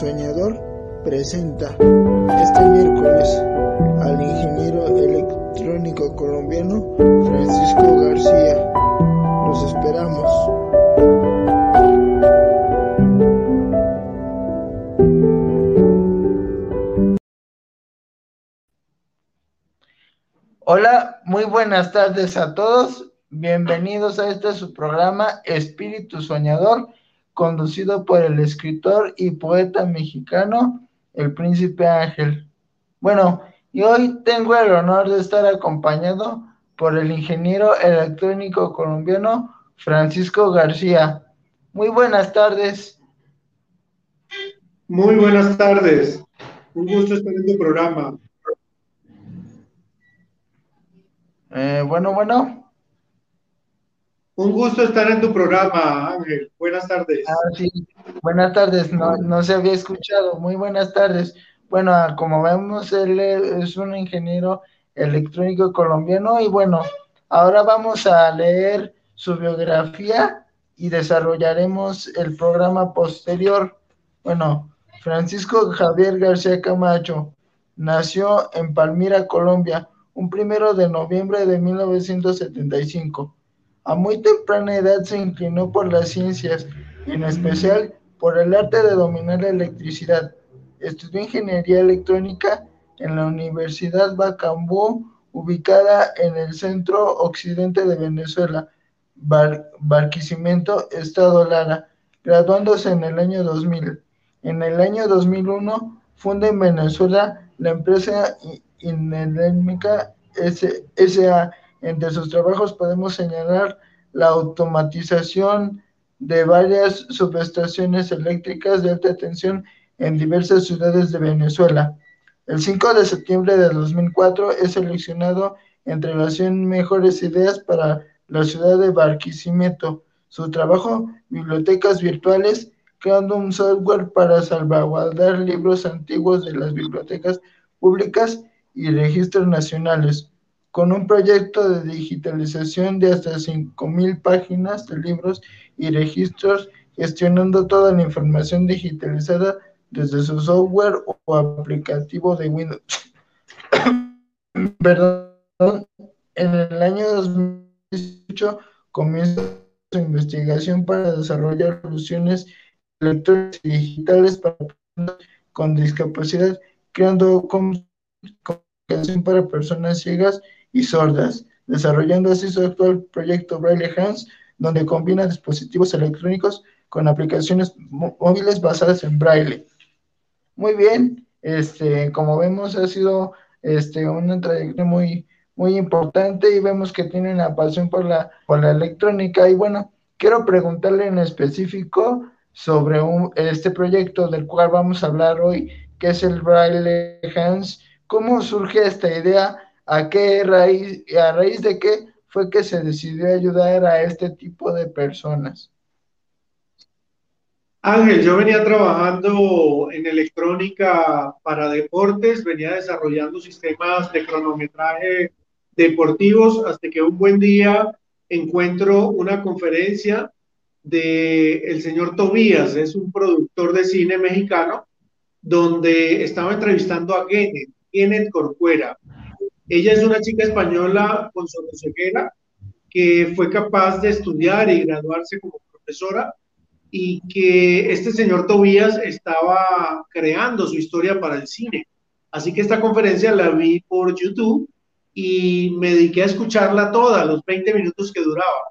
Soñador presenta este miércoles al ingeniero electrónico colombiano Francisco García. Los esperamos. Hola, muy buenas tardes a todos. Bienvenidos a este su programa Espíritu Soñador conducido por el escritor y poeta mexicano, el príncipe Ángel. Bueno, y hoy tengo el honor de estar acompañado por el ingeniero electrónico colombiano Francisco García. Muy buenas tardes. Muy buenas tardes. Un gusto estar en tu programa. Eh, bueno, bueno. Un gusto estar en tu programa, Ángel. Buenas tardes. Ah, sí. Buenas tardes. No, no se había escuchado. Muy buenas tardes. Bueno, como vemos, él es un ingeniero electrónico colombiano y bueno, ahora vamos a leer su biografía y desarrollaremos el programa posterior. Bueno, Francisco Javier García Camacho nació en Palmira, Colombia, un primero de noviembre de 1975 a muy temprana edad se inclinó por las ciencias, en especial por el arte de dominar la electricidad. Estudió ingeniería electrónica en la Universidad Bacambú, ubicada en el centro occidente de Venezuela, Barquisimeto, Estado Lara, graduándose en el año 2000. En el año 2001 funda en Venezuela la empresa Inelérmica S.A., entre sus trabajos podemos señalar la automatización de varias subestaciones eléctricas de alta tensión en diversas ciudades de Venezuela. El 5 de septiembre de 2004 es seleccionado entre las 100 mejores ideas para la ciudad de Barquisimeto. Su trabajo, bibliotecas virtuales, creando un software para salvaguardar libros antiguos de las bibliotecas públicas y registros nacionales con un proyecto de digitalización de hasta 5.000 páginas de libros y registros, gestionando toda la información digitalizada desde su software o aplicativo de Windows. Perdón, en el año 2018 comienza su investigación para desarrollar soluciones electrónicas y digitales para personas con discapacidad, creando comunicación para personas ciegas y sordas, desarrollando así su actual proyecto Braille Hands, donde combina dispositivos electrónicos con aplicaciones móviles basadas en Braille. Muy bien, este, como vemos ha sido este, una trayectoria muy, muy importante y vemos que tiene una pasión por la, por la electrónica. Y bueno, quiero preguntarle en específico sobre un, este proyecto del cual vamos a hablar hoy, que es el Braille Hands. ¿Cómo surge esta idea? ¿A qué raíz, a raíz de qué fue que se decidió ayudar a este tipo de personas? Ángel, yo venía trabajando en electrónica para deportes, venía desarrollando sistemas de cronometraje deportivos hasta que un buen día encuentro una conferencia de el señor Tobías, es un productor de cine mexicano, donde estaba entrevistando a Genet, Genet Corcuera, ella es una chica española con sordocieguera que fue capaz de estudiar y graduarse como profesora y que este señor Tobías estaba creando su historia para el cine. Así que esta conferencia la vi por YouTube y me dediqué a escucharla toda, los 20 minutos que duraba.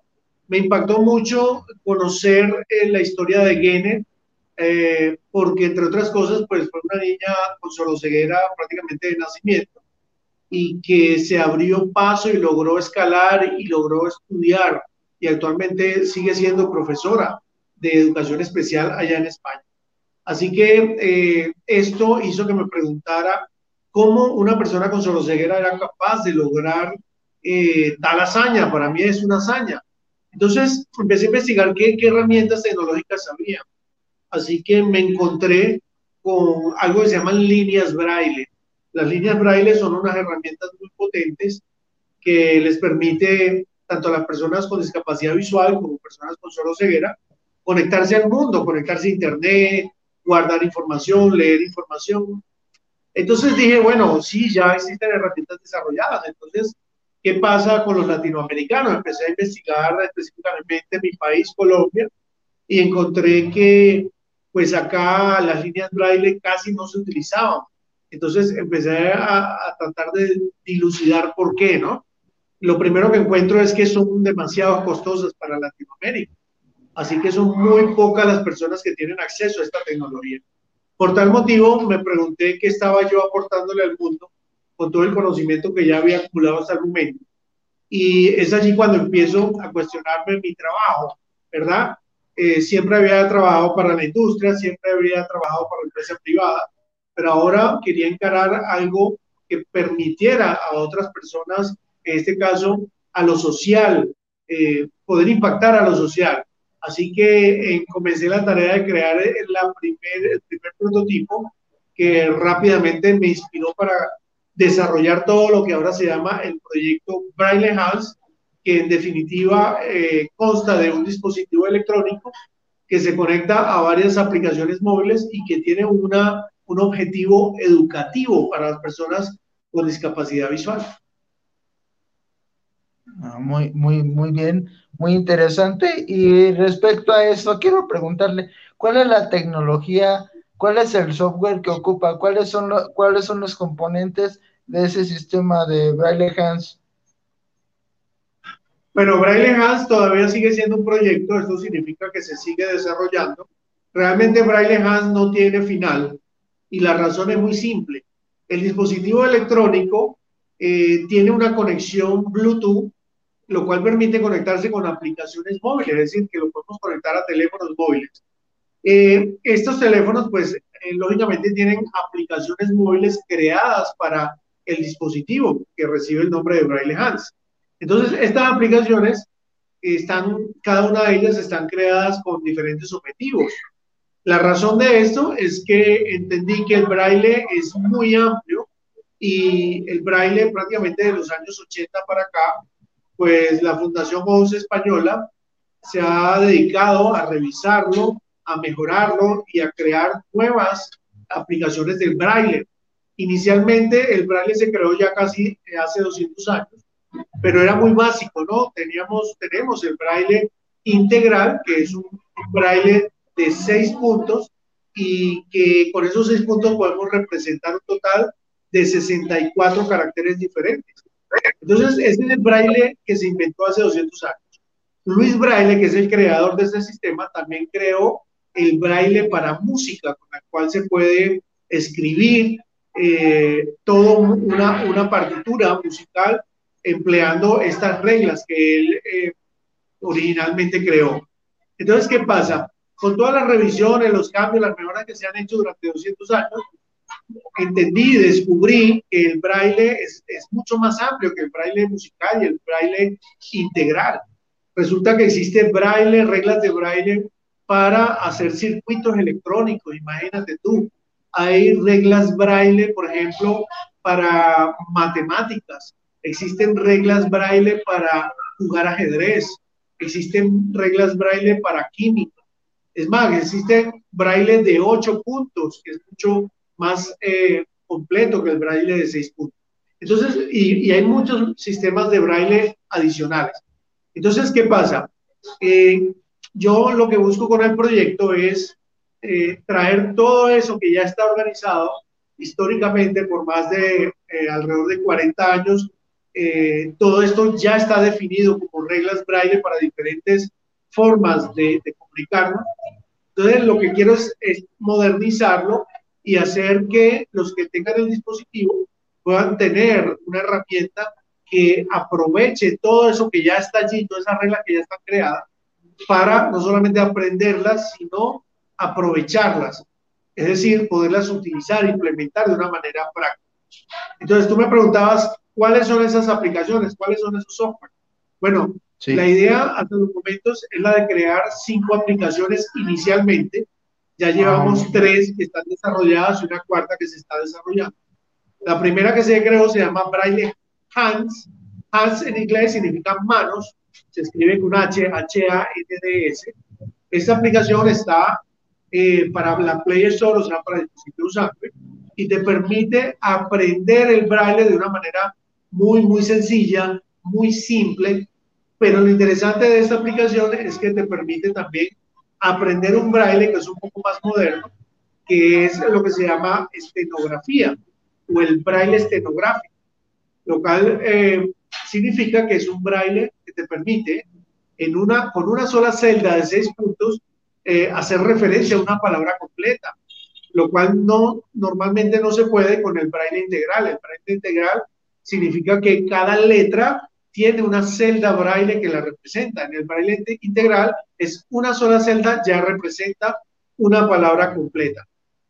Me impactó mucho conocer eh, la historia de Gene, eh, porque entre otras cosas, pues fue una niña con sordocieguera prácticamente de nacimiento y que se abrió paso y logró escalar y logró estudiar y actualmente sigue siendo profesora de educación especial allá en España. Así que eh, esto hizo que me preguntara cómo una persona con soloceguera era capaz de lograr eh, tal hazaña. Para mí es una hazaña. Entonces empecé a investigar qué, qué herramientas tecnológicas había. Así que me encontré con algo que se llaman líneas braille. Las líneas braille son unas herramientas muy potentes que les permite tanto a las personas con discapacidad visual como personas con solo ceguera conectarse al mundo, conectarse a internet, guardar información, leer información. Entonces dije, bueno, sí, ya existen herramientas desarrolladas. Entonces, ¿qué pasa con los latinoamericanos? Empecé a investigar específicamente mi país, Colombia, y encontré que pues acá las líneas braille casi no se utilizaban. Entonces empecé a, a, tratar de dilucidar por qué, ¿no? Lo primero que encuentro es que son demasiado costosas para Latinoamérica. Así que son muy pocas las personas que tienen acceso a esta tecnología. Por tal motivo, me pregunté qué estaba yo aportándole al mundo con todo el conocimiento que ya había acumulado hasta el momento. Y es allí cuando empiezo a cuestionarme mi trabajo, ¿verdad? Eh, siempre había trabajado para la industria, siempre había trabajado para la empresa privada, pero ahora quería encarar algo que permitiera a otras personas, en este caso a lo social, eh, poder impactar a lo social. Así que eh, comencé la tarea de crear la primer, el primer prototipo que rápidamente me inspiró para desarrollar todo lo que ahora se llama el proyecto Braille House, que en definitiva eh, consta de un dispositivo electrónico que se conecta a varias aplicaciones móviles y que tiene una, un objetivo educativo para las personas con discapacidad visual. Ah, muy, muy, muy bien, muy interesante. Y respecto a eso, quiero preguntarle, ¿cuál es la tecnología, cuál es el software que ocupa, cuáles son, cuáles son los componentes de ese sistema de Braille Hands? Bueno, Braille Hands todavía sigue siendo un proyecto, esto significa que se sigue desarrollando. Realmente Braille Hands no tiene final y la razón es muy simple. El dispositivo electrónico eh, tiene una conexión Bluetooth, lo cual permite conectarse con aplicaciones móviles, es decir, que lo podemos conectar a teléfonos móviles. Eh, estos teléfonos, pues, eh, lógicamente tienen aplicaciones móviles creadas para el dispositivo que recibe el nombre de Braille Hands. Entonces, estas aplicaciones están, cada una de ellas están creadas con diferentes objetivos. La razón de esto es que entendí que el braille es muy amplio y el braille prácticamente de los años 80 para acá, pues la Fundación Voz Española se ha dedicado a revisarlo, a mejorarlo y a crear nuevas aplicaciones del braille. Inicialmente el braille se creó ya casi hace 200 años, pero era muy básico, ¿no? Teníamos, tenemos el braille integral, que es un braille de seis puntos y que con esos seis puntos podemos representar un total de 64 caracteres diferentes. Entonces, este es el braille que se inventó hace 200 años. Luis Braille, que es el creador de este sistema, también creó el braille para música, con el cual se puede escribir, eh, toda una, una, partitura musical empleando estas reglas que él eh, originalmente creó. Entonces, ¿qué pasa? Con todas las revisiones, los cambios, las mejoras que se han hecho durante 200 años, entendí, descubrí que el braille es, es, mucho más amplio que el braille musical y el braille integral. Resulta que existe braille, reglas de braille para hacer circuitos electrónicos, imagínate tú hay reglas braille, por ejemplo, para matemáticas, existen reglas braille para jugar ajedrez, existen reglas braille para química. Es más, existe braille de ocho puntos, que es mucho más eh, completo que el braille de seis puntos. Entonces, y, y, hay muchos sistemas de braille adicionales. Entonces, ¿qué pasa? Eh, yo lo que busco con el proyecto es eh, traer todo eso que ya está organizado históricamente por más de eh, alrededor de 40 años. Eh, todo esto ya está definido como reglas braille para diferentes formas de, de comunicarnos. Entonces, lo que quiero es, es modernizarlo y hacer que los que tengan el dispositivo puedan tener una herramienta que aproveche todo eso que ya está allí, todas esas reglas que ya están creadas, para no solamente aprenderlas, sino aprovecharlas, es decir, poderlas utilizar, implementar de una manera práctica. Entonces, tú me preguntabas, ¿cuáles son esas aplicaciones? ¿Cuáles son esos software? Bueno, la idea hasta los momentos es la de crear cinco aplicaciones inicialmente. Ya llevamos ah. tres que están desarrolladas y una cuarta que se está desarrollando. La primera que se creó se llama Braille Hands. Hands en inglés significa manos. Se escribe con H, H-A-N-D-S. Esta aplicación está eh, para la Play Store, o sea, para dispositivos Android, y te permite aprender el braille de una manera muy, muy sencilla, muy simple, pero lo interesante de esta aplicación es que te permite también aprender un braille que es un poco más moderno, que es lo que se llama estenografía o el braille estenográfico, lo cual eh, significa que es un braille que te permite en una, con una sola celda de seis puntos eh, hacer referencia a una palabra completa, lo cual no, normalmente no se puede con el braille integral. El braille integral significa que cada letra tiene una celda braille que la representa. En el braille integral es una sola celda, ya representa una palabra completa.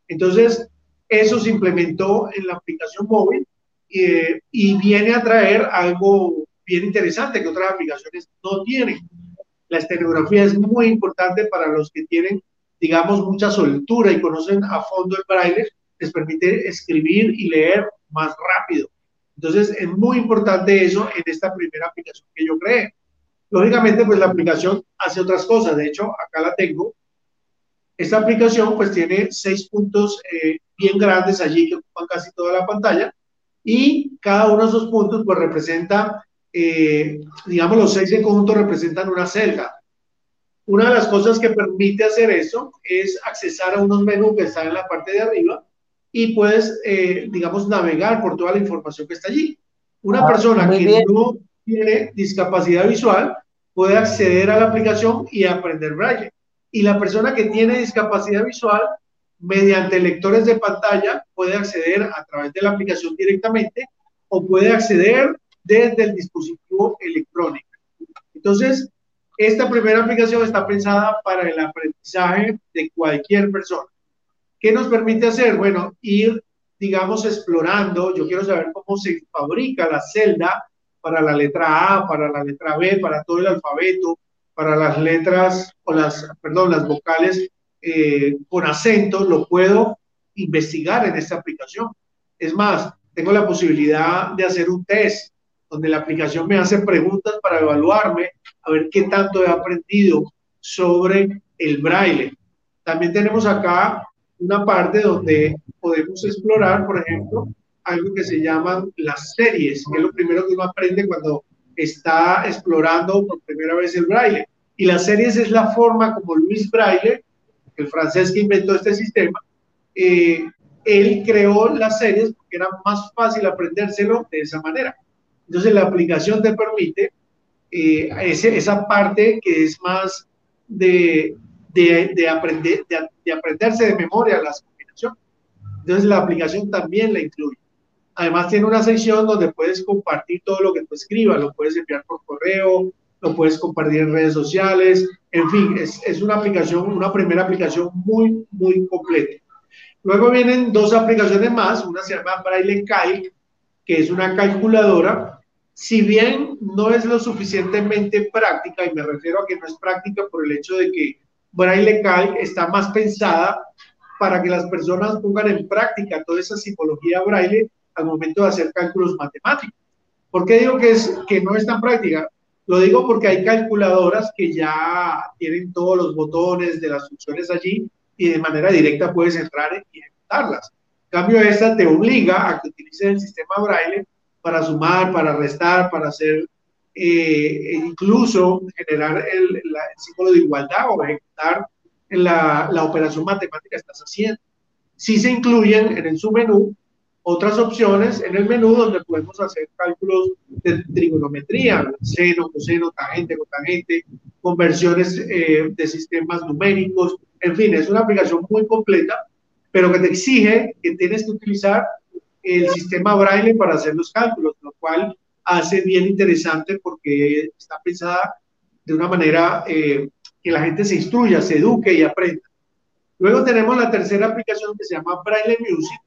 Entonces, eso se implementó en la aplicación móvil eh, y viene a traer algo bien interesante que otras aplicaciones no tienen. La estenografía es muy importante para los que tienen, digamos, mucha soltura y conocen a fondo el braille, les permite escribir y leer más rápido. Entonces, es muy importante eso en esta primera aplicación que yo creé. Lógicamente, pues la aplicación hace otras cosas. De hecho, acá la tengo. Esta aplicación pues tiene seis puntos eh, bien grandes allí que ocupan casi toda la pantalla y cada uno de esos puntos pues representa, eh, digamos, los seis en conjunto representan una celda. Una de las cosas que permite hacer eso es accesar a unos menús que están en la parte de arriba y puedes, eh, digamos, navegar por toda la información que está allí. Una ah, persona que no tiene discapacidad visual puede acceder a la aplicación y aprender braille. Y la persona que tiene discapacidad visual mediante lectores de pantalla puede acceder a través de la aplicación directamente o puede acceder desde el dispositivo electrónico. Entonces, esta primera aplicación está pensada para el aprendizaje de cualquier persona. ¿Qué nos permite hacer? Bueno, ir, digamos, explorando. Yo quiero saber cómo se fabrica la celda para la letra A, para la letra B, para todo el alfabeto, para las letras o las, perdón, las vocales eh, con acento, lo puedo investigar en esta aplicación. Es más, tengo la posibilidad de hacer un test donde la aplicación me hace preguntas para evaluarme, a ver qué tanto he aprendido sobre el braille. También tenemos acá una parte donde podemos explorar, por ejemplo, algo que se llaman las series, que es lo primero que uno aprende cuando está explorando por primera vez el braille. Y las series es la forma como Luis Braille el francés que inventó este sistema, eh, él creó las series porque era más fácil aprendérselo de esa manera. Entonces la aplicación te permite eh, esa parte que es más de, de, aprender, de, aprenderse de memoria las combinaciones. Entonces la aplicación también la incluye. Además tiene una sección donde puedes compartir todo lo que tú escribas, lo puedes enviar por correo, lo puedes compartir en redes sociales, en fin, es, es una aplicación, una primera aplicación muy, muy completa. Luego vienen dos aplicaciones más, una se llama Braille Calc, que es una calculadora. Si bien no es lo suficientemente práctica, y me refiero a que no es práctica por el hecho de que Braille Calc está más pensada para que las personas pongan en práctica toda esa simbología Braille al momento de hacer cálculos matemáticos. ¿Por qué digo que, es, que no es tan práctica? Lo digo porque hay calculadoras que ya tienen todos los botones de las funciones allí y de manera directa puedes entrar y ejecutarlas. En cambio, esta te obliga a que utilices el sistema braille para sumar, para restar, para hacer eh, incluso generar el, el, símbolo de igualdad o ejecutar la, la operación matemática que estás haciendo. Si se incluyen en el submenú otras opciones en el menú donde podemos hacer cálculos de trigonometría, seno, coseno, tangente, cotangente, conversiones eh, de sistemas numéricos, en fin, es una aplicación muy completa, pero que te exige que tienes que utilizar el sistema braille para hacer los cálculos, lo cual hace bien interesante porque está pensada de una manera eh, que la gente se instruya, se eduque y aprenda. Luego tenemos la tercera aplicación que se llama Braille Music,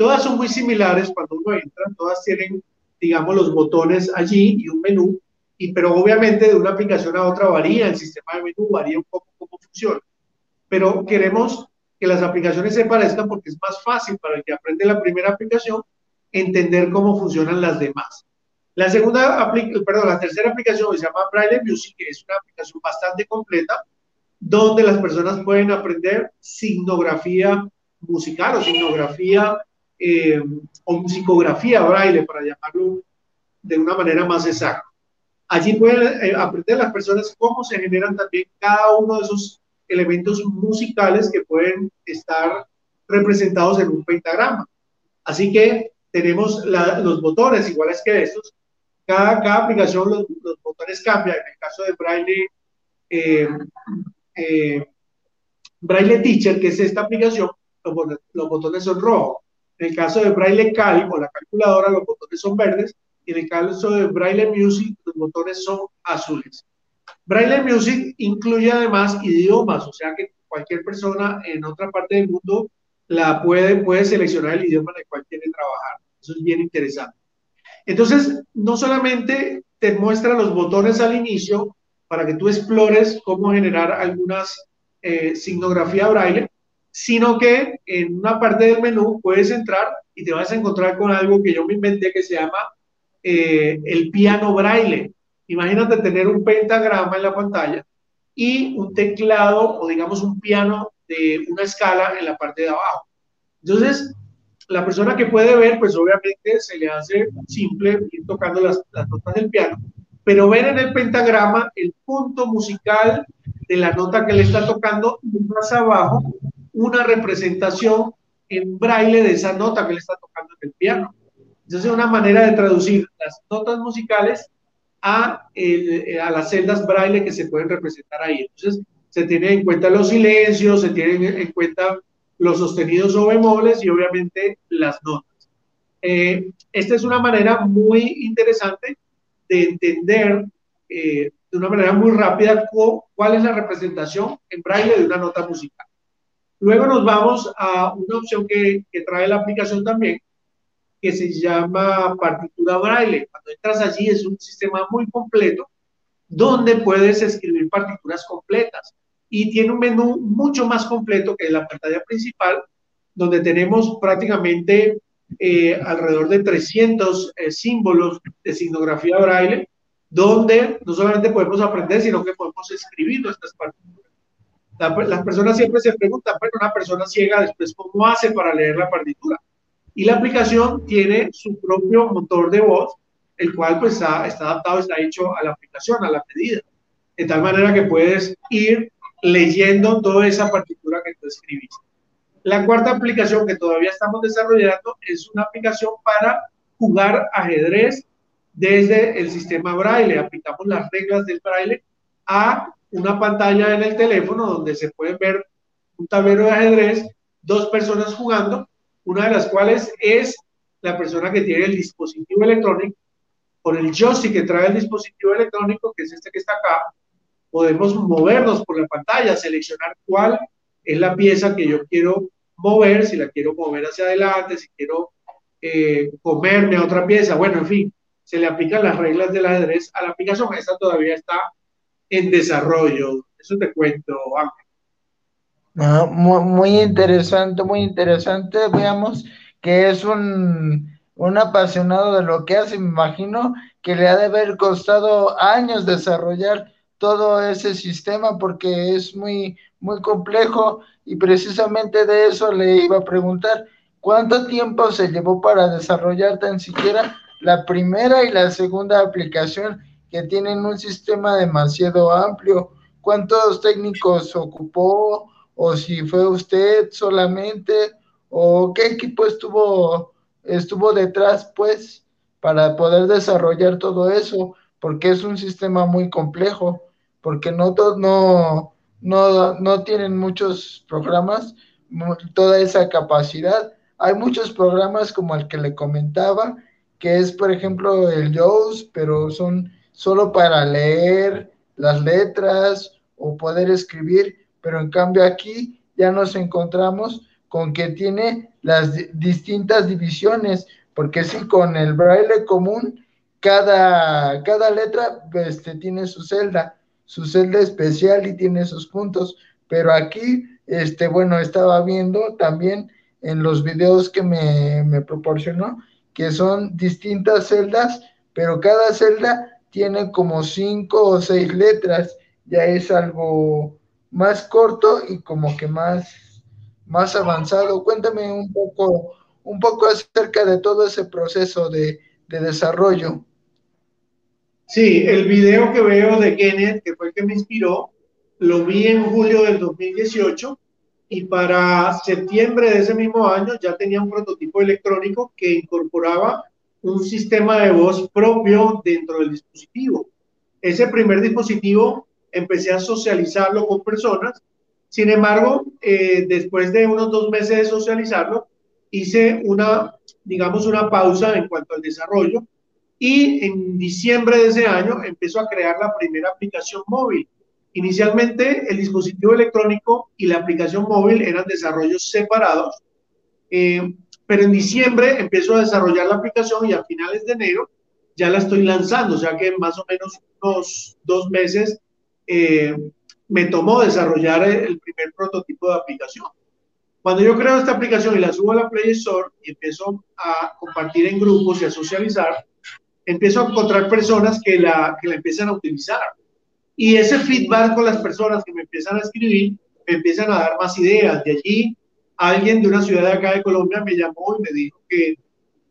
Todas son muy similares cuando uno entra, todas tienen, digamos, los botones allí y un menú, y, pero obviamente de una aplicación a otra varía, el sistema de menú varía un poco cómo funciona. Pero queremos que las aplicaciones se parezcan porque es más fácil para el que aprende la primera aplicación entender cómo funcionan las demás. La segunda, perdón, la tercera aplicación se llama Braille Music, que es una aplicación bastante completa, donde las personas pueden aprender signografía musical o signografía eh, o musicografía braille, para llamarlo de una manera más exacta. Allí pueden eh, aprender las personas cómo se generan también cada uno de esos elementos musicales que pueden estar representados en un pentagrama. Así que tenemos los botones iguales que estos. Cada, cada aplicación los, botones cambian. En el caso de Braille, eh, eh, Braille Teacher, que es esta aplicación, los, botones son rojos. En el caso de Braille Cal o la calculadora, los botones son verdes. Y en el caso de Braille Music, los botones son azules. Braille Music incluye además idiomas, o sea que cualquier persona en otra parte del mundo la puede, puede seleccionar el idioma en el cual quiere trabajar. Eso es bien interesante. Entonces, no solamente te muestra los botones al inicio para que tú explores cómo generar algunas eh, braille, sino que en una parte del menú puedes entrar y te vas a encontrar con algo que yo me inventé que se llama eh, el piano braille. Imagínate tener un pentagrama en la pantalla y un teclado o digamos un piano de una escala en la parte de abajo. Entonces, la persona que puede ver, pues obviamente se le hace simple ir tocando las, las notas del piano, pero ver en el pentagrama el punto musical de la nota que le está tocando y más abajo una representación en braille de esa nota que le está tocando en el piano. Entonces, es una manera de traducir las notas musicales a, a las celdas braille que se pueden representar ahí. Entonces, se tienen en cuenta los silencios, se tienen en cuenta los sostenidos o bemoles y obviamente las notas. Eh, esta es una manera muy interesante de entender eh, de una manera muy rápida cuál es la representación en braille de una nota musical. Luego nos vamos a una opción que, que trae la aplicación también, que se llama partitura braille. Cuando entras allí es un sistema muy completo donde puedes escribir partituras completas y tiene un menú mucho más completo que la pantalla principal, donde tenemos prácticamente eh, alrededor de 300 eh, símbolos de signografía braille, donde no solamente podemos aprender, sino que podemos escribir nuestras partituras. las personas siempre se preguntan, bueno, una persona ciega después, ¿cómo hace para leer la partitura? Y la aplicación tiene su propio motor de voz, el cual pues está adaptado, está hecho a la aplicación, a la medida. De tal manera que puedes ir leyendo toda esa partitura que tú escribiste. La cuarta aplicación que todavía estamos desarrollando es una aplicación para jugar ajedrez desde el sistema braille. Aplicamos las reglas del braille a una pantalla en el teléfono donde se puede ver un tablero de ajedrez, dos personas jugando una de las cuales es la persona que tiene el dispositivo electrónico, con el joystick que trae el dispositivo electrónico, que es este que está acá, podemos movernos por la pantalla, seleccionar cuál es la pieza que yo quiero mover, si la quiero mover hacia adelante, si quiero eh, comerme otra pieza, bueno, en fin, se le aplican las reglas del ajedrez a la aplicación, esta todavía está en desarrollo, eso te cuento, Ángel. Ah, muy, interesante, muy interesante. Veamos que es un, un apasionado de lo que hace. Me imagino que le ha de haber costado años desarrollar todo ese sistema porque es muy, muy complejo y precisamente de eso le iba a preguntar. ¿Cuánto tiempo se llevó para desarrollar tan siquiera la primera y la segunda aplicación que tienen un sistema demasiado amplio? ¿Cuántos técnicos ocupó? o si fue usted solamente, o qué equipo estuvo, estuvo detrás, pues, para poder desarrollar todo eso, porque es un sistema muy complejo, porque no, no, no, no tienen muchos programas toda esa capacidad. Hay muchos programas como el que le comentaba, que es, por ejemplo, el JAWS, pero son solo para leer las letras o poder escribir, pero en cambio aquí ya nos encontramos con que tiene las distintas divisiones, porque sí, con el braille común, cada, cada letra este, tiene su celda, su celda especial y tiene sus puntos, pero aquí, este, bueno, estaba viendo también en los videos que me, me proporcionó, que son distintas celdas, pero cada celda tiene como cinco o seis letras, ya es algo más corto y como que más, más avanzado. Cuéntame un poco, un poco acerca de todo ese proceso de, de desarrollo. Sí, el video que veo de Kenneth, que fue el que me inspiró, lo vi en julio del 2018 y para septiembre de ese mismo año ya tenía un prototipo electrónico que incorporaba un sistema de voz propio dentro del dispositivo. Ese primer dispositivo empecé a socializarlo con personas. Sin embargo, eh, después de unos dos meses de socializarlo, hice una, digamos, una pausa en cuanto al desarrollo y en diciembre de ese año empezó a crear la primera aplicación móvil. Inicialmente el dispositivo electrónico y la aplicación móvil eran desarrollos separados, eh, pero en diciembre empezó a desarrollar la aplicación y a finales de enero ya la estoy lanzando, o sea que más o menos unos dos meses eh, me tomó desarrollar el primer prototipo de aplicación. Cuando yo creo esta aplicación y la subo a la Play Store y empiezo a compartir en grupos y a socializar, empiezo a encontrar personas que la, que la empiezan a utilizar. Y ese feedback con las personas que me empiezan a escribir, me empiezan a dar más ideas. De allí, alguien de una ciudad de acá de Colombia me llamó y me dijo que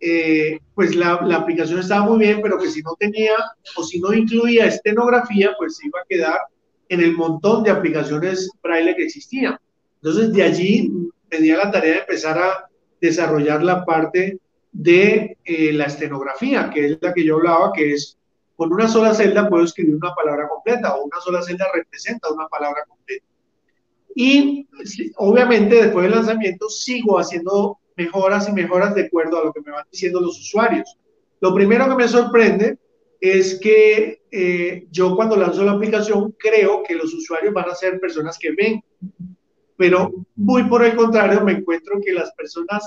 eh, pues la, la, aplicación estaba muy bien, pero que si no tenía o si no incluía estenografía, pues se iba a quedar en el montón de aplicaciones braille que existían. Entonces, de allí me di a la tarea de empezar a desarrollar la parte de eh, la estenografía, que es la que yo hablaba, que es con una sola celda puedo escribir una palabra completa o una sola celda representa una palabra completa. Y obviamente después del lanzamiento sigo haciendo mejoras y mejoras de acuerdo a lo que me van diciendo los usuarios. Lo primero que me sorprende es que eh, yo cuando lanzo la aplicación creo que los usuarios van a ser personas que ven, pero muy por el contrario me encuentro que las personas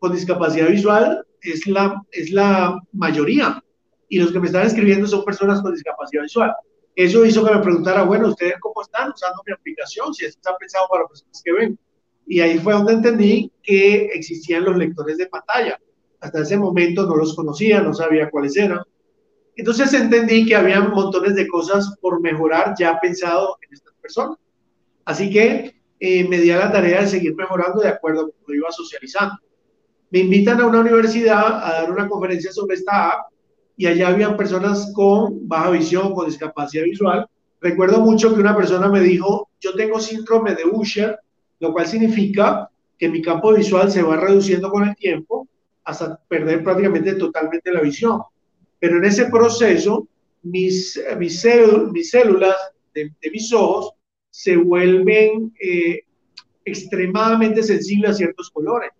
con discapacidad visual es la, es la mayoría. Y los que me están escribiendo son personas con discapacidad visual. Eso hizo que me preguntara, bueno, ¿ustedes cómo están usando mi aplicación? Si está pensado para personas que ven. Y ahí fue donde entendí que existían los lectores de pantalla. Hasta ese momento no los conocía, no sabía cuáles eran. Entonces entendí que había montones de cosas por mejorar ya pensado en estas personas. Así que eh, me di a la tarea de seguir mejorando de acuerdo a cómo iba socializando me invitan a una universidad a dar una conferencia sobre esta app y allá habían personas con baja visión, con discapacidad visual. Recuerdo mucho que una persona me dijo, yo tengo síndrome de Usher, lo cual significa que mi campo visual se va reduciendo con el tiempo hasta perder prácticamente totalmente la visión. Pero en ese proceso, mis, mis, células de, mis ojos se vuelven eh, extremadamente sensibles a ciertos colores.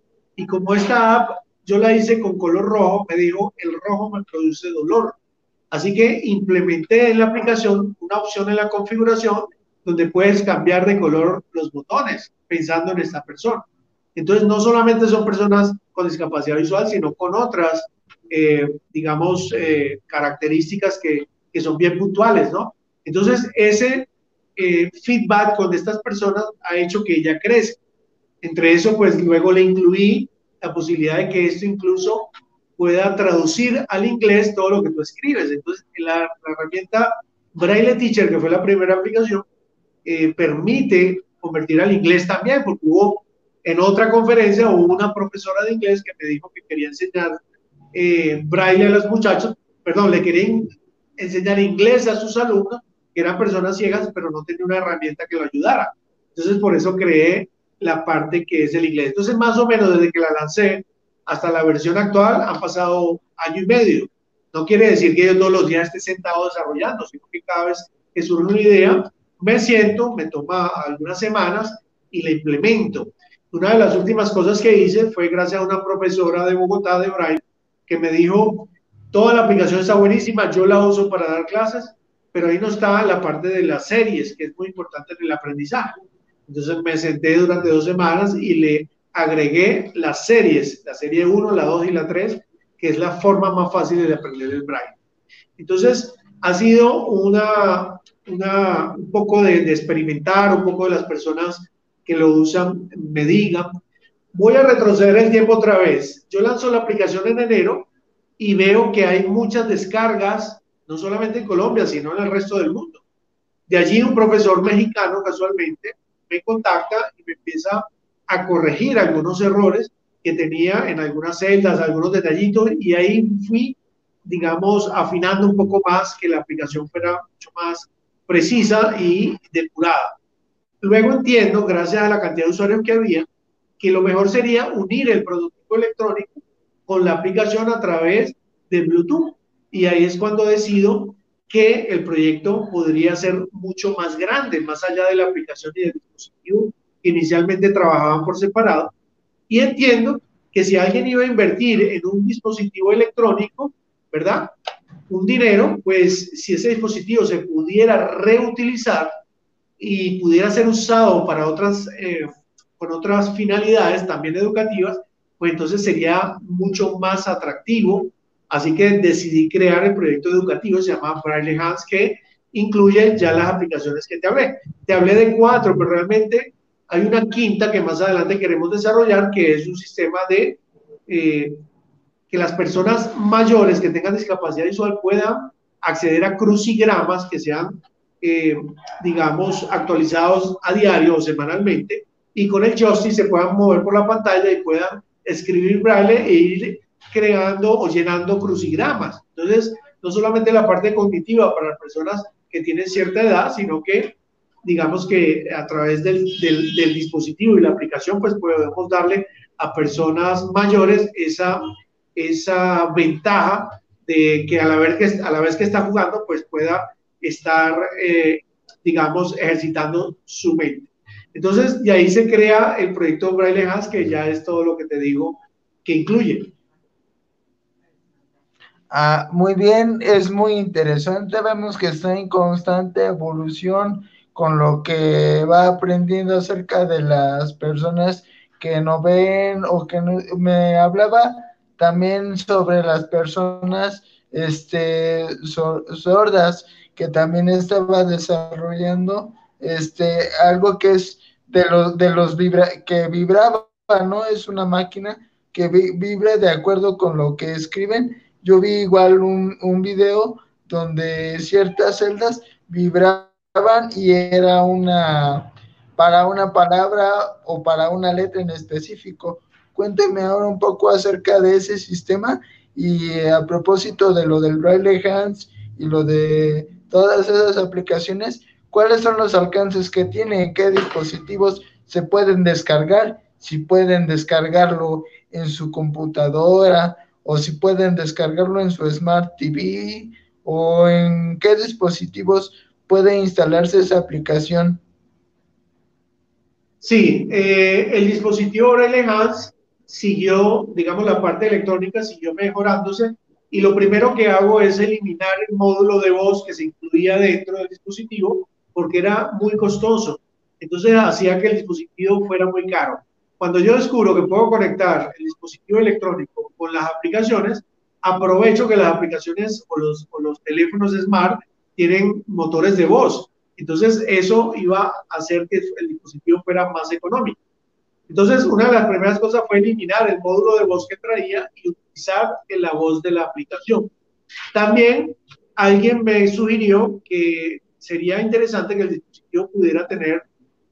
Y como esta app yo la hice con color rojo, me dijo, el rojo me produce dolor. Así que implementé en la aplicación una opción en la configuración donde puedes cambiar de color los botones pensando en esta persona. Entonces, no solamente son personas con discapacidad visual, sino con otras, eh, digamos, eh, características que, que, son bien puntuales, ¿no? Entonces, ese eh, feedback con estas personas ha hecho que ella crezca. Entre eso, pues luego le incluí la posibilidad de que esto incluso pueda traducir al inglés todo lo que tú escribes. Entonces, la, herramienta Braille Teacher, que fue la primera aplicación, eh, permite convertir al inglés también, porque hubo en otra conferencia hubo una profesora de inglés que me dijo que quería enseñar eh, Braille a los muchachos, perdón, le querían enseñar inglés a sus alumnos, que eran personas ciegas, pero no tenía una herramienta que lo ayudara. Entonces, por eso creé la parte que es el inglés. Entonces, más o menos desde que la lancé hasta la versión actual han pasado año y medio. No quiere decir que yo todos los días esté sentado desarrollando, sino que cada vez que surge una idea, me siento, me toma algunas semanas y la implemento. Una de las últimas cosas que hice fue gracias a una profesora de Bogotá, de Braille, que me dijo, toda la aplicación está buenísima, yo la uso para dar clases, pero ahí no está la parte de las series, que es muy importante en el aprendizaje. Entonces me senté durante dos semanas y le agregué las series, la serie 1, la 2 y la 3, que es la forma más fácil de aprender el braille. Entonces ha sido una, una un poco de, de, experimentar, un poco de las personas que lo usan me digan. Voy a retroceder el tiempo otra vez. Yo lanzo la aplicación en enero y veo que hay muchas descargas, no solamente en Colombia, sino en el resto del mundo De allí un profesor mexicano casualmente me contacta y me empieza a corregir algunos errores que tenía en algunas celdas, algunos detallitos, y ahí fui, digamos, afinando un poco más, que la aplicación fuera mucho más precisa y depurada. Luego entiendo, gracias a la cantidad de usuarios que había, que lo mejor sería unir el producto electrónico con la aplicación a través de Bluetooth. Y ahí es cuando decido que el proyecto podría ser mucho más grande, más allá de la aplicación y del dispositivo que inicialmente trabajaban por separado. Y entiendo que si alguien iba a invertir en un dispositivo electrónico, ¿verdad? Un dinero, pues si ese dispositivo se pudiera reutilizar y pudiera ser usado para otras, eh, con otras finalidades también educativas, pues entonces sería mucho más atractivo Así que decidí crear el proyecto educativo, se llama Braille Hands, que incluye ya las aplicaciones que te hablé. Te hablé de cuatro, pero realmente hay una quinta que más adelante queremos desarrollar, que es un sistema de eh, que las personas mayores que tengan discapacidad visual puedan acceder a crucigramas que sean, eh, digamos, actualizados a diario o semanalmente, y con el joystick se puedan mover por la pantalla y puedan escribir braille e ir creando o llenando crucigramas. Entonces, no solamente la parte cognitiva para las personas que tienen cierta edad, sino que digamos que a través del, del, dispositivo y la aplicación, pues podemos darle a personas mayores esa, esa ventaja de que a la vez que, a la vez que está jugando, pues pueda estar, eh, digamos, ejercitando su mente. Entonces, de ahí se crea el proyecto Braille Hands, que ya es todo lo que te digo que incluye. Ah, muy bien, es muy interesante. Vemos que está en constante evolución con lo que va aprendiendo acerca de las personas que no ven o que no, me hablaba también sobre las personas este, sordas que también estaba desarrollando este, algo que es de los, de los vibra, que vibraba, ¿no? Es una máquina que vibra de acuerdo con lo que escriben yo vi igual un, un video donde ciertas celdas vibraban y era una para una palabra o para una letra en específico. Cuénteme ahora un poco acerca de ese sistema y eh, a propósito de lo del Braille Hands y lo de todas esas aplicaciones, ¿cuáles son los alcances que tiene? ¿Qué dispositivos se pueden descargar? Si pueden descargarlo en su computadora o si pueden descargarlo en su Smart TV o en qué dispositivos puede instalarse esa aplicación. Sí, eh, el dispositivo Braille Hans siguió, digamos, la parte electrónica siguió mejorándose y lo primero que hago es eliminar el módulo de voz que se incluía dentro del dispositivo porque era muy costoso. Entonces hacía que el dispositivo fuera muy caro. Cuando yo descubro que puedo conectar el dispositivo electrónico con las aplicaciones, aprovecho que las aplicaciones o los, o los teléfonos smart tienen motores de voz. Entonces, eso iba a hacer que el dispositivo fuera más económico. Entonces, una de las primeras cosas fue eliminar el módulo de voz que traía y utilizar la voz de la aplicación. También alguien me sugirió que sería interesante que el dispositivo pudiera tener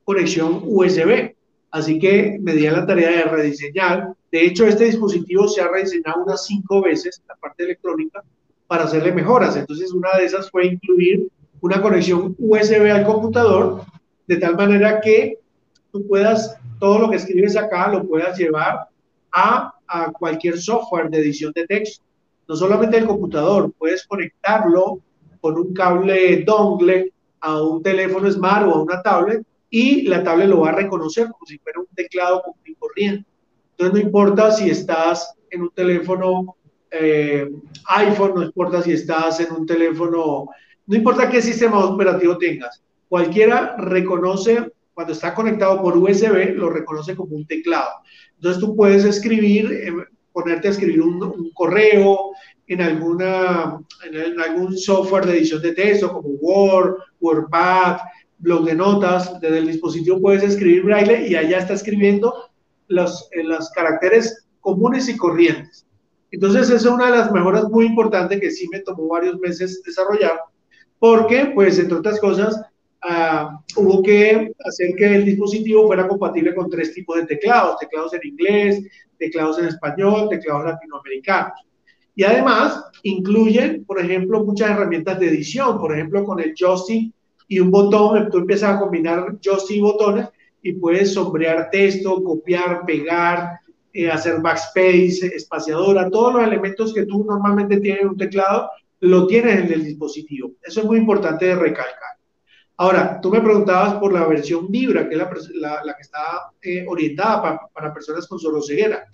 conexión USB. Así que me di a la tarea de rediseñar. De hecho, este dispositivo se ha rediseñado unas cinco veces, la parte electrónica, para hacerle mejoras. Entonces, una de esas fue incluir una conexión USB al computador, de tal manera que tú puedas, todo lo que escribes acá, lo puedas llevar a, a cualquier software de edición de texto. No solamente el computador, puedes conectarlo con un cable dongle a un teléfono smart o a una tablet y la tablet lo va a reconocer como si fuera un teclado común y corriente. Entonces no importa si estás en un teléfono eh, iPhone, no importa si estás en un teléfono, no importa qué sistema operativo tengas, cualquiera reconoce, cuando está conectado por USB, lo reconoce como un teclado. Entonces tú puedes escribir, eh, ponerte a escribir un, correo en, alguna, en algún software de edición de texto como Word, WordPad, blog de notas, desde el dispositivo puedes escribir braille y allá está escribiendo los, eh, los caracteres comunes y corrientes. Entonces, esa es una de las mejoras muy importantes que sí me tomó varios meses desarrollar, porque, pues, entre otras cosas, ah, hubo que hacer que el dispositivo fuera compatible con tres tipos de teclados, teclados en inglés, teclados en español, teclados latinoamericanos. Y además incluyen, por ejemplo, muchas herramientas de edición, por ejemplo, con el joystick y un botón, tú empiezas a combinar joystick y botones y puedes sombrear texto, copiar, pegar, eh, hacer backspace, espaciadora, todos los elementos que tú normalmente tienes en un teclado, lo tienes en el dispositivo. Eso es muy importante de recalcar. Ahora, tú me preguntabas por la versión Vibra, que es la, la, que está eh, orientada para, para, personas con soroceguera.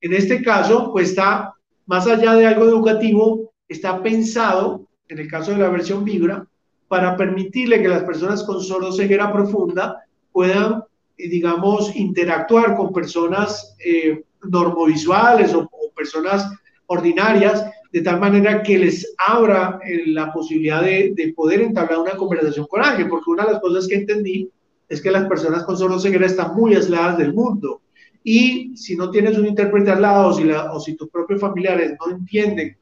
En este caso, pues está, más allá de algo educativo, está pensado, en el caso de la versión Vibra, para permitirle que las personas con soroceguera profunda puedan, eh, digamos, interactuar con personas eh, normovisuales o, o personas ordinarias de tal manera que les abra eh, la posibilidad de, de, poder entablar una conversación con alguien, porque una de las cosas que entendí es que las personas con ceguera están muy aisladas del mundo. Y si no tienes un intérprete al lado, o si, la, o si tus propios familiares no entienden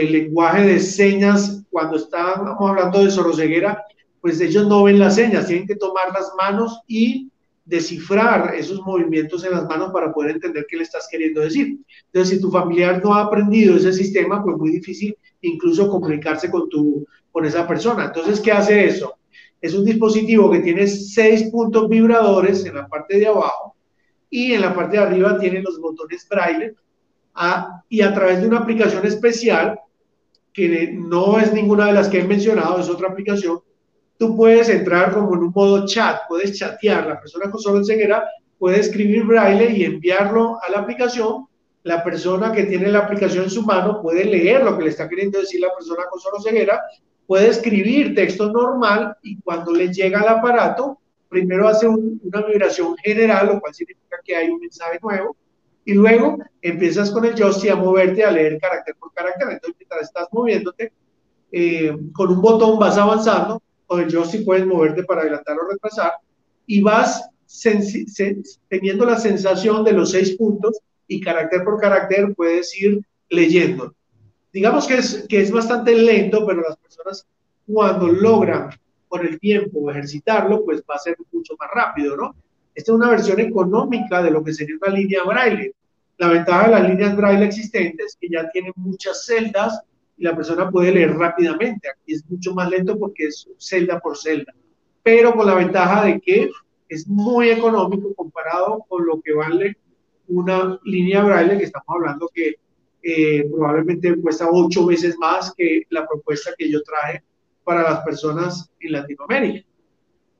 el lenguaje de señas cuando estamos hablando de soroceguera, pues ellos no ven las señas, tienen que tomar las manos y descifrar esos movimientos en las manos para poder entender qué le estás queriendo decir. Entonces, si tu familiar no ha aprendido ese sistema, pues muy difícil incluso comunicarse con, tu, con esa persona. Entonces, ¿qué hace eso? Es un dispositivo que tiene seis puntos vibradores en la parte de abajo y en la parte de arriba tiene los botones braille a, y a través de una aplicación especial que no es ninguna de las que he mencionado, es otra aplicación, tú puedes entrar como en un modo chat, puedes chatear, la persona con solo ceguera puede escribir braille y enviarlo a la aplicación, la persona que tiene la aplicación en su mano puede leer lo que le está queriendo decir la persona con solo ceguera, puede escribir texto normal y cuando le llega al aparato, primero hace una vibración general, lo cual significa que hay un mensaje nuevo, y luego empiezas con el joystick a moverte a leer carácter por carácter. Entonces, mientras estás moviéndote, eh, con un botón vas avanzando con el joystick puedes moverte para adelantar o retrasar y vas teniendo la sensación de los seis puntos y carácter por carácter puedes ir leyendo. Digamos que es, que es bastante lento, pero las personas cuando logran con el tiempo ejercitarlo, pues va a ser mucho más rápido, ¿no? Esta es una versión económica de lo que sería una línea braille. La ventaja de las líneas braille existentes es que ya tienen muchas celdas y la persona puede leer rápidamente. Aquí es mucho más lento porque es celda por celda, pero con la ventaja de que es muy económico comparado con lo que vale una línea braille que estamos hablando que eh, probablemente cuesta ocho veces más que la propuesta que yo traje para las personas en Latinoamérica.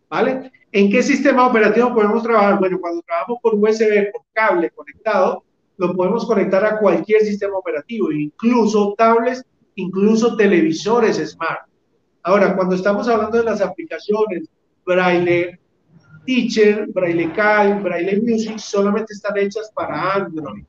¿Vale? ¿En qué sistema operativo podemos trabajar? Bueno, cuando trabajamos por USB, por cable conectado, lo podemos conectar a cualquier sistema operativo, incluso tablets incluso televisores smart. Ahora, cuando estamos hablando de las aplicaciones Braille Teacher, Braille Cal, Braille Music, solamente están hechas para Android.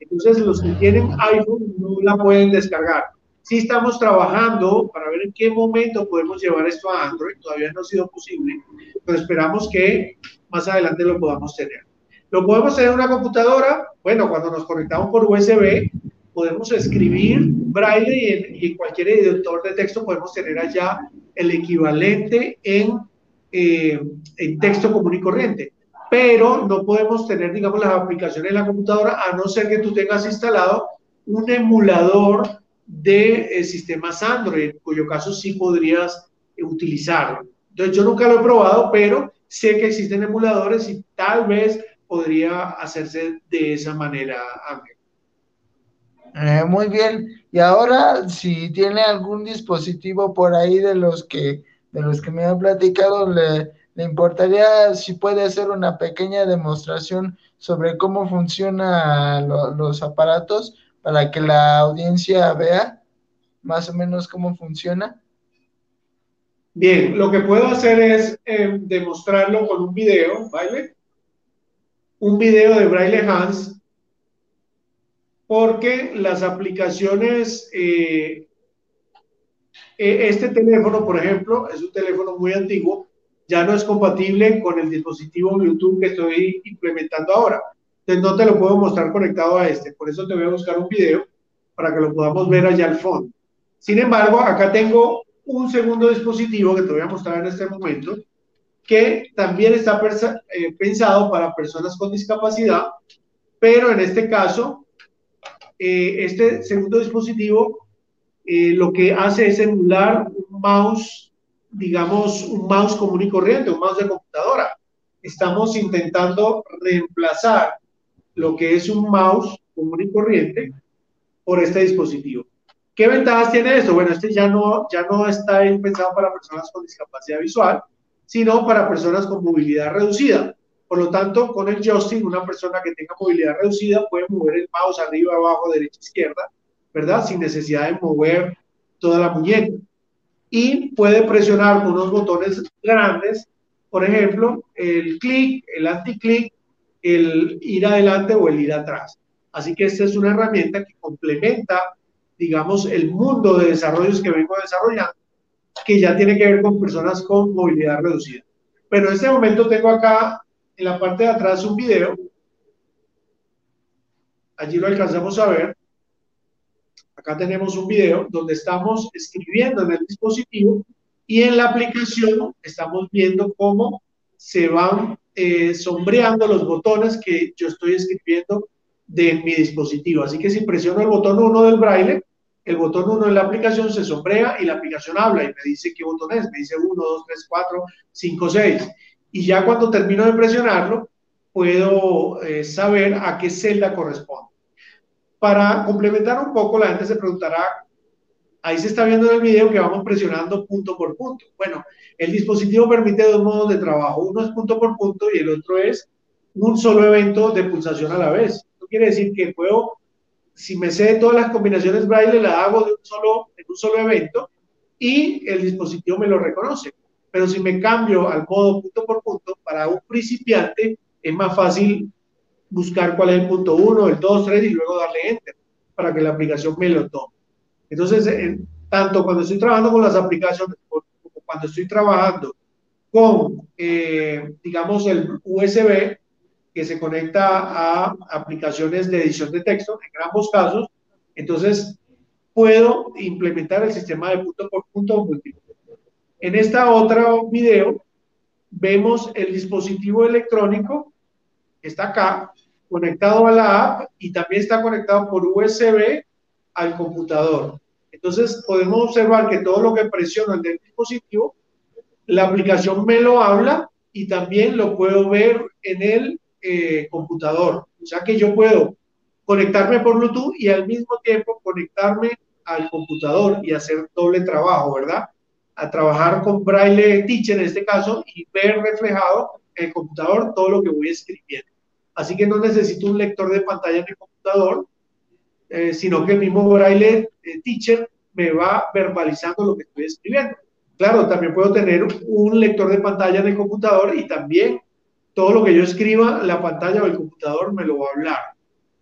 Entonces, los que tienen iPhone no la pueden descargar. Sí estamos trabajando para ver en qué momento podemos llevar esto a Android. Todavía no ha sido posible, pero esperamos que más adelante lo podamos tener. ¿Lo podemos tener en una computadora? Bueno, cuando nos conectamos por USB, podemos escribir braille y en, cualquier editor de texto podemos tener allá el equivalente en, eh, en texto común y corriente. Pero no podemos tener, digamos, las aplicaciones en la computadora a no ser que tú tengas instalado un emulador de eh, sistemas Android, en cuyo caso sí podrías utilizarlo. Entonces, yo nunca lo he probado, pero sé que existen emuladores y tal vez podría hacerse de esa manera, Ángel. Eh, muy bien. Y ahora, si tiene algún dispositivo por ahí de los que, de los que me han platicado, le importaría si puede hacer una pequeña demostración sobre cómo funcionan los aparatos para que la audiencia vea más o menos cómo funciona. Bien, lo que puedo hacer es eh, demostrarlo con un video, ¿vale? Un video de Braille Hans porque las aplicaciones, eh, e, este teléfono, por ejemplo, es un teléfono muy antiguo, ya no es compatible con el dispositivo Bluetooth que estoy implementando ahora. No te lo puedo mostrar conectado a este, por eso te voy a buscar un video para que lo podamos ver allá al fondo. Sin embargo, acá tengo un segundo dispositivo que te voy a mostrar en este momento, que también está eh, pensado para personas con discapacidad, pero en este caso, eh, este segundo dispositivo eh, lo que hace es emular un mouse, digamos, un mouse común y corriente, un mouse de computadora. Estamos intentando reemplazar lo que es un mouse común y corriente por este dispositivo. ¿Qué ventajas tiene esto? Bueno, este ya no, ya no está pensado para personas con discapacidad visual, sino para personas con movilidad reducida. Por lo tanto, con el joystick, una persona que tenga movilidad reducida puede mover el mouse arriba, abajo, derecha, izquierda, ¿verdad? Sin necesidad de mover toda la muñeca. Y puede presionar unos botones grandes, por ejemplo, el clic, el anti-clic, el ir adelante o el ir atrás. Así que esta es una herramienta que complementa, digamos, el mundo de desarrollos que vengo desarrollando, que ya tiene que ver con personas con movilidad reducida. Pero en este momento tengo acá en la parte de atrás un video. Allí lo alcanzamos a ver. Acá tenemos un video donde estamos escribiendo en el dispositivo y en la aplicación estamos viendo cómo se van eh, sombreando los botones que yo estoy escribiendo de mi dispositivo. Así que si presiono el botón 1 del braille, el botón 1 en la aplicación se sombrea y la aplicación habla y me dice qué botón es. Me dice 1, 2, 3, 4, 5, 6. Y ya cuando termino de presionarlo, puedo eh, saber a qué celda corresponde. Para complementar un poco, la gente se preguntará, ahí se está viendo en el video que vamos presionando punto por punto. Bueno, el dispositivo permite dos modos de trabajo. Uno es punto por punto y el otro es un solo evento de pulsación a la vez. Esto quiere decir que puedo, si me sé todas las combinaciones braille, la hago de un solo, en un solo evento y el dispositivo me lo reconoce. Pero si me cambio al modo punto por punto, para un principiante es más fácil buscar cuál es el punto 1, el 2, 3 y luego darle enter para que la aplicación me lo tome. Entonces, tanto cuando estoy trabajando con las aplicaciones como cuando estoy trabajando con, eh, digamos, el USB que se conecta a aplicaciones de edición de texto, en ambos casos, entonces puedo implementar el sistema de punto por punto múltiple. En esta otra video vemos el dispositivo electrónico que está acá, conectado a la app y también está conectado por USB al computador. Entonces podemos observar que todo lo que presiono en el dispositivo, la aplicación me lo habla y también lo puedo ver en el eh, computador. O sea que yo puedo conectarme por Bluetooth y al mismo tiempo conectarme al computador y hacer doble trabajo, ¿verdad? A trabajar con Braille Teacher en este caso y ver reflejado en el computador todo lo que voy escribiendo. Así que no necesito un lector de pantalla en el computador, eh, sino que el mismo Braille eh, Teacher me va verbalizando lo que estoy escribiendo. Claro, también puedo tener un lector de pantalla en el computador y también todo lo que yo escriba, la pantalla o el computador me lo va a hablar.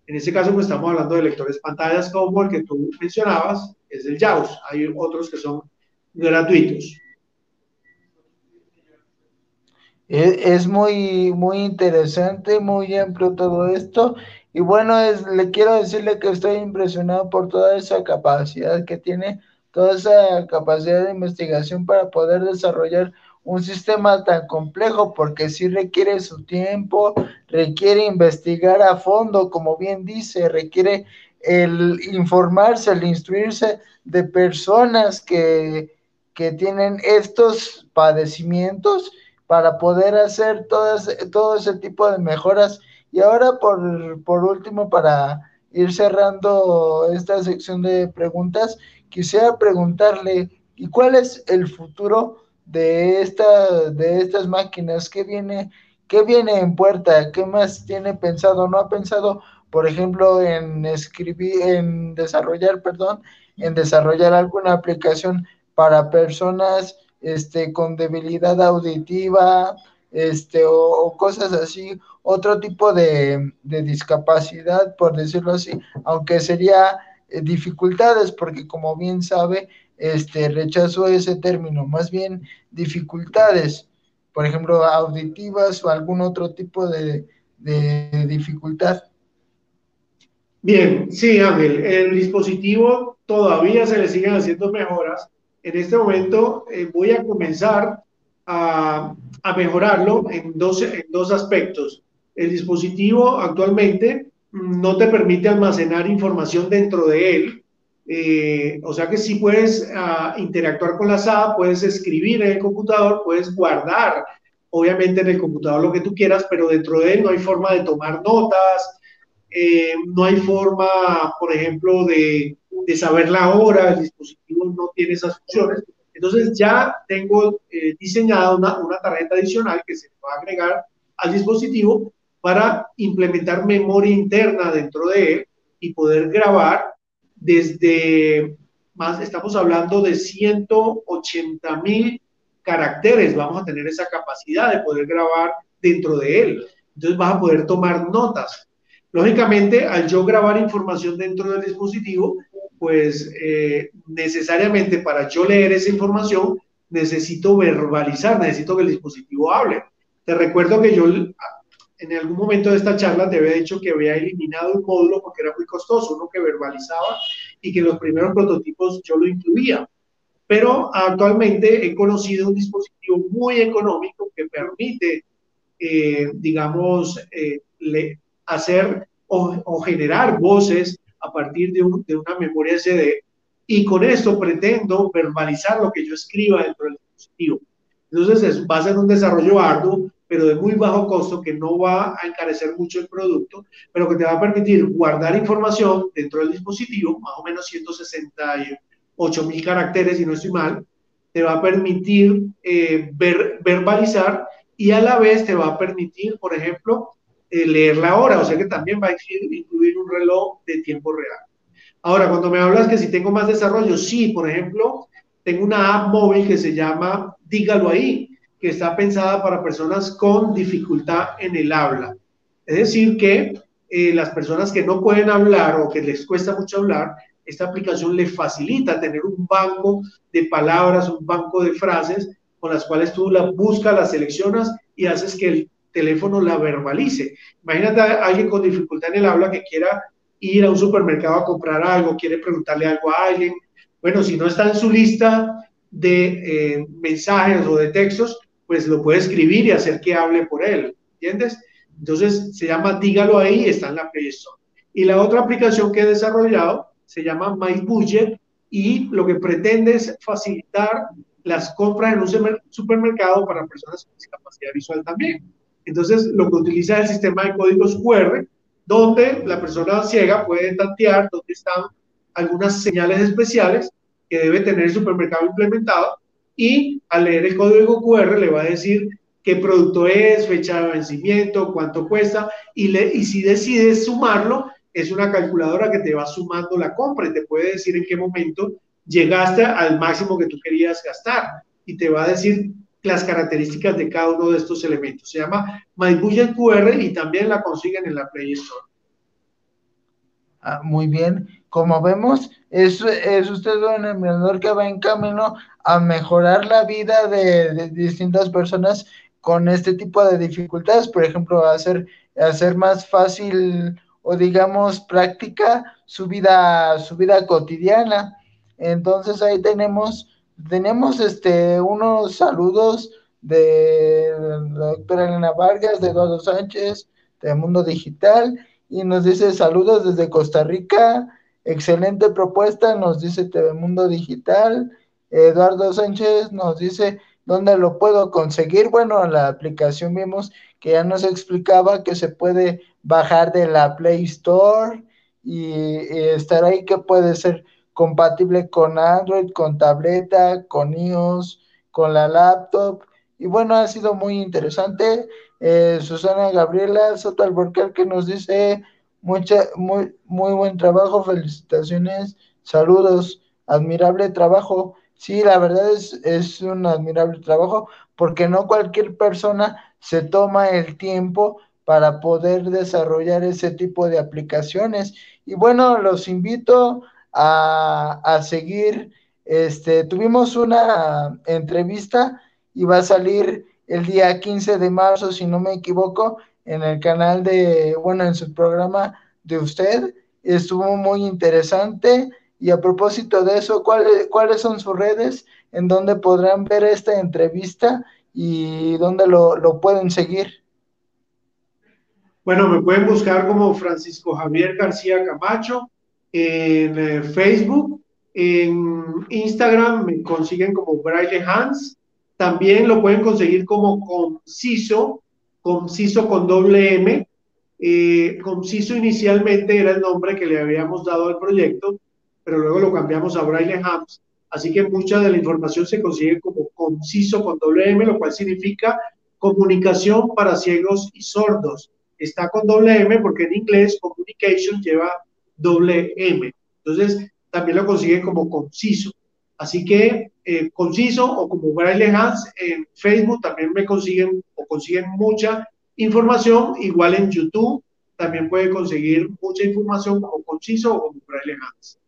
En ese caso, pues estamos hablando de lectores pantallas como el que tú mencionabas, es el JAWS. Hay otros que son gratuitos. Es muy, muy interesante, muy amplio todo esto. Y bueno, es, le quiero decirle que estoy impresionado por toda esa capacidad que tiene, toda esa capacidad de investigación para poder desarrollar un sistema tan complejo, porque sí requiere su tiempo, requiere investigar a fondo, como bien dice, requiere el informarse, el instruirse de personas que, que tienen estos padecimientos para poder hacer todo ese tipo de mejoras. Y ahora, por, por último, para ir cerrando esta sección de preguntas, quisiera preguntarle, ¿y cuál es el futuro de, esta, de estas máquinas? ¿Qué viene, ¿Qué viene en puerta? ¿Qué más tiene pensado? ¿No ha pensado, por ejemplo, en escribir, en desarrollar, perdón, en desarrollar alguna aplicación para personas este, con debilidad auditiva, este, o, cosas así, otro tipo de, discapacidad, por decirlo así, aunque sería eh, dificultades, porque como bien sabe, este, rechazo ese término, más bien dificultades, por ejemplo, auditivas o algún otro tipo de, de dificultad. Bien, sí, Ángel, el dispositivo todavía se le siguen haciendo mejoras en este momento eh, voy a comenzar a, mejorarlo en dos, en dos aspectos. El dispositivo actualmente no te permite almacenar información dentro de él, eh, o sea que si puedes ah, interactuar con la SAP, puedes escribir en el computador, puedes guardar, obviamente en el computador lo que tú quieras, pero dentro de él no hay forma de tomar notas, eh, no hay forma, por ejemplo, de, de, saber la hora, el dispositivo no tiene esas funciones. Entonces ya tengo eh, diseñada una, una tarjeta adicional que se va a agregar al dispositivo para implementar memoria interna dentro de él y poder grabar desde más, estamos hablando de 180 mil caracteres, vamos a tener esa capacidad de poder grabar dentro de él. Entonces vas a poder tomar notas. Lógicamente, al yo grabar información dentro del dispositivo, pues eh, necesariamente para yo leer esa información, necesito verbalizar, necesito que el dispositivo hable. Te recuerdo que yo en algún momento de esta charla te había dicho que había eliminado un módulo porque era muy costoso, uno que verbalizaba y que los primeros prototipos yo lo incluía. Pero actualmente he conocido un dispositivo muy económico que permite, eh, digamos, eh, hacer o, generar voces a partir de, de una memoria SD y con esto pretendo verbalizar lo que yo escriba dentro del dispositivo. Entonces va a ser un desarrollo arduo, pero de muy bajo costo que no va a encarecer mucho el producto, pero que te va a permitir guardar información dentro del dispositivo, más o menos 168 mil caracteres, si no estoy mal, te va a permitir eh, ver, verbalizar y a la vez te va a permitir, por ejemplo, leer la hora, o sea que también va a incluir un reloj de tiempo real. Ahora, cuando me hablas que si tengo más desarrollo, sí, por ejemplo, tengo una app móvil que se llama Dígalo ahí que está pensada para personas con dificultad en el habla. Es decir, que eh, las personas que no pueden hablar o que les cuesta mucho hablar, esta aplicación le facilita tener un banco de palabras, un banco de frases con las cuales tú la buscas, las seleccionas y haces que el teléfono la verbalice. Imagínate a alguien con dificultad en el habla que quiera ir a un supermercado a comprar algo, quiere preguntarle algo a alguien. Bueno, si no está en su lista de eh, mensajes o de textos, pues lo puede escribir y hacer que hable por él, ¿entiendes? Entonces se llama Dígalo ahí, está en la Play Store. Y la otra aplicación que he desarrollado se llama My Budget y lo que pretende es facilitar las compras en un supermercado para personas con discapacidad visual también. Entonces, lo que utiliza es el sistema de códigos QR, donde la persona ciega puede tantear dónde están algunas señales especiales que debe tener el supermercado implementado y al leer el código QR le va a decir qué producto es, fecha de vencimiento, cuánto cuesta y, le, y si decides sumarlo, es una calculadora que te va sumando la compra y te puede decir en qué momento llegaste al máximo que tú querías gastar y te va a decir las características de cada uno de estos elementos. Se llama MyBudget QR y también la consiguen en la Play Store. Ah, muy bien, como vemos, es, es usted un emprendedor que va en camino a mejorar la vida de, distintas personas con este tipo de dificultades, por ejemplo, hacer, hacer más fácil o digamos práctica su vida, su vida cotidiana. Entonces ahí tenemos, tenemos este, unos saludos de la doctora Elena Vargas, de Eduardo Sánchez, de Mundo Digital, y nos dice saludos desde Costa Rica, excelente propuesta, nos dice TV Mundo Digital, Eduardo Sánchez nos dice dónde lo puedo conseguir. Bueno, la aplicación vimos que ya nos explicaba que se puede bajar de la Play Store y, estar ahí que puede ser compatible con Android, con tableta, con iOS, con la laptop. Y bueno, ha sido muy interesante. Eh, Susana Gabriela Soto Alborquer que nos dice mucha, muy, muy buen trabajo, felicitaciones, saludos, admirable trabajo. Sí, la verdad es, es un admirable trabajo porque no cualquier persona se toma el tiempo para poder desarrollar ese tipo de aplicaciones. Y bueno, los invito a, a seguir. Este, tuvimos una entrevista y va a salir el día 15 de marzo, si no me equivoco, en el canal de, bueno, en su programa de usted. Estuvo muy interesante. Y a propósito de eso, ¿cuáles, ¿cuáles son sus redes en donde podrán ver esta entrevista y dónde lo, lo pueden seguir. Bueno, me pueden buscar como Francisco Javier García Camacho en eh, Facebook, en Instagram me consiguen como Braille Hans, también lo pueden conseguir como Conciso, Conciso con doble M. Eh, Conciso inicialmente era el nombre que le habíamos dado al proyecto, pero luego lo cambiamos a Braille Hans. Así que mucha de la información se consigue como Conciso con doble M, lo cual significa comunicación para ciegos y sordos está con doble M porque en inglés communication lleva doble M. Entonces, también lo consiguen como conciso. Así que eh, conciso o como Braille Hans en Facebook también me consiguen o consiguen mucha información. Igual en YouTube también puede conseguir mucha información como conciso o como Braille Hans.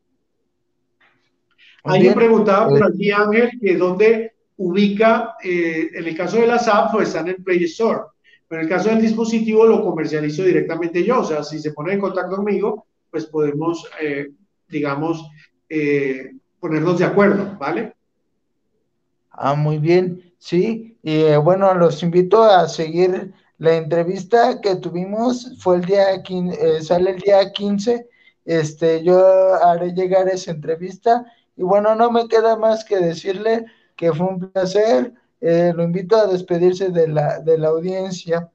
Alguien preguntaba por aquí, Ángel, que dónde ubica, eh, en el caso de las apps, pues están en Play Store. Pero en el caso del dispositivo lo comercializo directamente yo, o sea, si se pone en contacto conmigo, pues podemos, eh, digamos, eh, ponernos de acuerdo, ¿vale? Ah, muy bien, sí. Y eh, bueno, los invito a seguir la entrevista que tuvimos, fue el día 15, sale el día 15, este, yo haré llegar esa entrevista y bueno, no me queda más que decirle que fue un placer eh, lo invito a despedirse de la, de la audiencia.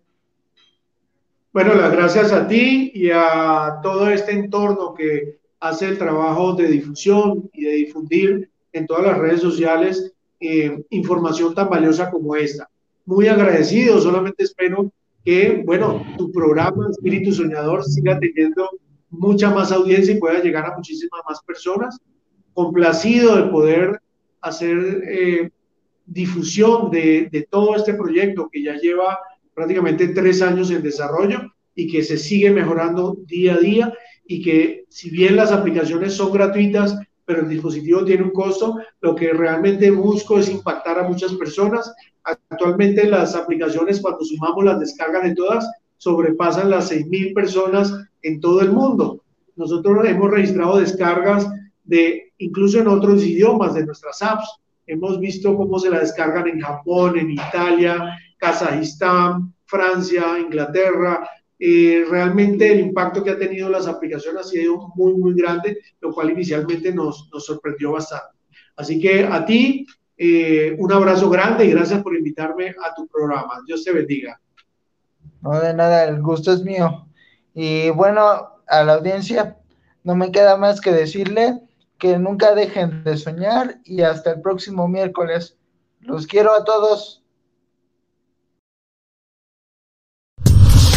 Bueno, las gracias a ti y a todo este entorno que hace el trabajo de difusión y de difundir en todas las redes sociales eh, información tan valiosa como esta. Muy agradecido, solamente espero que, bueno, tu programa Espíritu Soñador siga teniendo mucha más audiencia y pueda llegar a muchísimas más personas. Complacido de poder hacer eh, difusión de, de, todo este proyecto que ya lleva prácticamente tres años en desarrollo y que se sigue mejorando día a día y que si bien las aplicaciones son gratuitas, pero el dispositivo tiene un costo, lo que realmente busco es impactar a muchas personas. Actualmente las aplicaciones, cuando sumamos las descargas de todas, sobrepasan las 6.000 personas en todo el mundo. Nosotros hemos registrado descargas de incluso en otros idiomas de nuestras apps. Hemos visto cómo se la descargan en Japón, en Italia, Kazajistán, Francia, Inglaterra. Eh, realmente el impacto que ha tenido las aplicaciones ha sido muy, muy grande, lo cual inicialmente nos, nos sorprendió bastante. Así que a ti, eh, un abrazo grande y gracias por invitarme a tu programa. Dios te bendiga. No, de nada, el gusto es mío. Y bueno, a la audiencia, no me queda más que decirle que nunca dejen de soñar y hasta el próximo miércoles. Los quiero a todos.